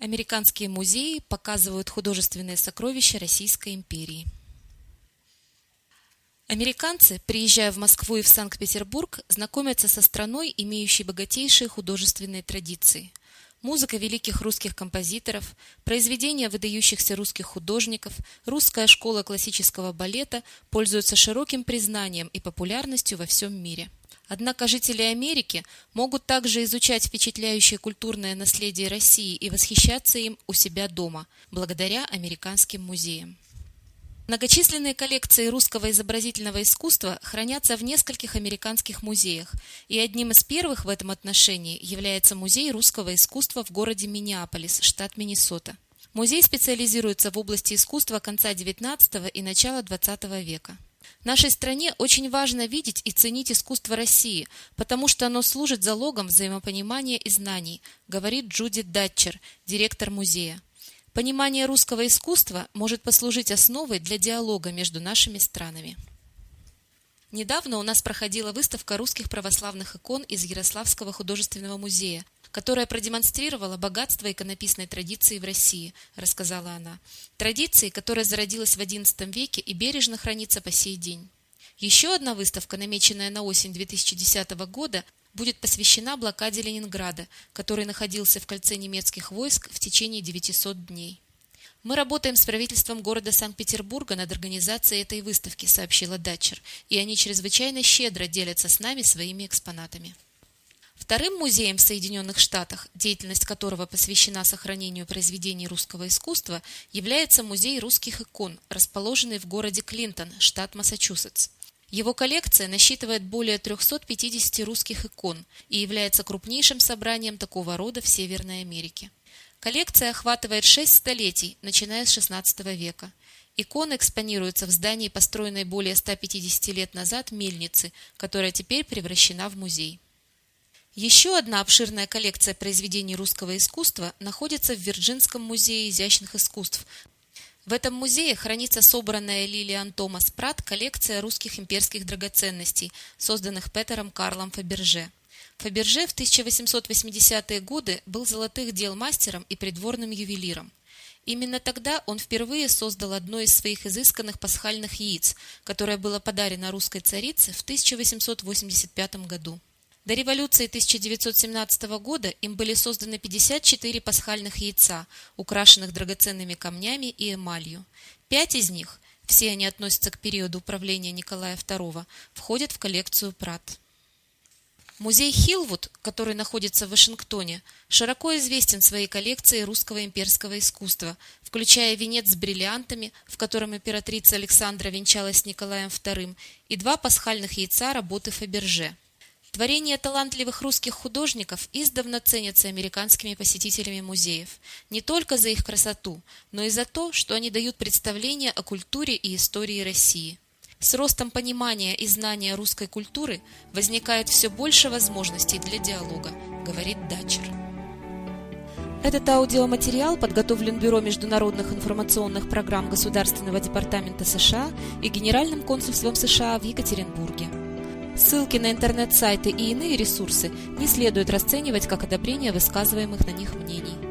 Американские музеи показывают художественные сокровища Российской империи. Американцы, приезжая в Москву и в Санкт-Петербург, знакомятся со страной, имеющей богатейшие художественные традиции. Музыка великих русских композиторов, произведения выдающихся русских художников, русская школа классического балета пользуются широким признанием и популярностью во всем мире. Однако жители Америки могут также изучать впечатляющее культурное наследие России и восхищаться им у себя дома, благодаря американским музеям. Многочисленные коллекции русского изобразительного искусства хранятся в нескольких американских музеях, и одним из первых в этом отношении является Музей русского искусства в городе Миннеаполис, штат Миннесота. Музей специализируется в области искусства конца XIX и начала XX века. Нашей стране очень важно видеть и ценить искусство России, потому что оно служит залогом взаимопонимания и знаний, говорит Джуди Датчер, директор музея. Понимание русского искусства может послужить основой для диалога между нашими странами. Недавно у нас проходила выставка русских православных икон из Ярославского художественного музея, которая продемонстрировала богатство иконописной традиции в России, рассказала она. Традиции, которая зародилась в XI веке и бережно хранится по сей день. Еще одна выставка, намеченная на осень 2010 года, будет посвящена блокаде Ленинграда, который находился в кольце немецких войск в течение 900 дней. «Мы работаем с правительством города Санкт-Петербурга над организацией этой выставки», сообщила Датчер, и они чрезвычайно щедро делятся с нами своими экспонатами. Вторым музеем в Соединенных Штатах, деятельность которого посвящена сохранению произведений русского искусства, является Музей русских икон, расположенный в городе Клинтон, штат Массачусетс. Его коллекция насчитывает более 350 русских икон и является крупнейшим собранием такого рода в Северной Америке. Коллекция охватывает шесть столетий, начиная с XVI века. Икона экспонируется в здании, построенной более 150 лет назад мельницы, которая теперь превращена в музей. Еще одна обширная коллекция произведений русского искусства находится в Вирджинском музее изящных искусств, в этом музее хранится собранная Лилиан Томас Прат коллекция русских имперских драгоценностей, созданных Петером Карлом Фаберже. Фаберже в 1880-е годы был золотых дел мастером и придворным ювелиром. Именно тогда он впервые создал одно из своих изысканных пасхальных яиц, которое было подарено русской царице в 1885 году. До революции 1917 года им были созданы 54 пасхальных яйца, украшенных драгоценными камнями и эмалью. Пять из них, все они относятся к периоду управления Николая II, входят в коллекцию Прат. Музей Хилвуд, который находится в Вашингтоне, широко известен своей коллекцией русского имперского искусства, включая венец с бриллиантами, в котором императрица Александра венчалась с Николаем II, и два пасхальных яйца работы Фаберже – Творения талантливых русских художников издавна ценятся американскими посетителями музеев не только за их красоту, но и за то, что они дают представление о культуре и истории России. С ростом понимания и знания русской культуры возникает все больше возможностей для диалога, говорит Датчер. Этот аудиоматериал подготовлен Бюро международных информационных программ Государственного департамента США и Генеральным консульством США в Екатеринбурге. Ссылки на интернет-сайты и иные ресурсы не следует расценивать как одобрение высказываемых на них мнений.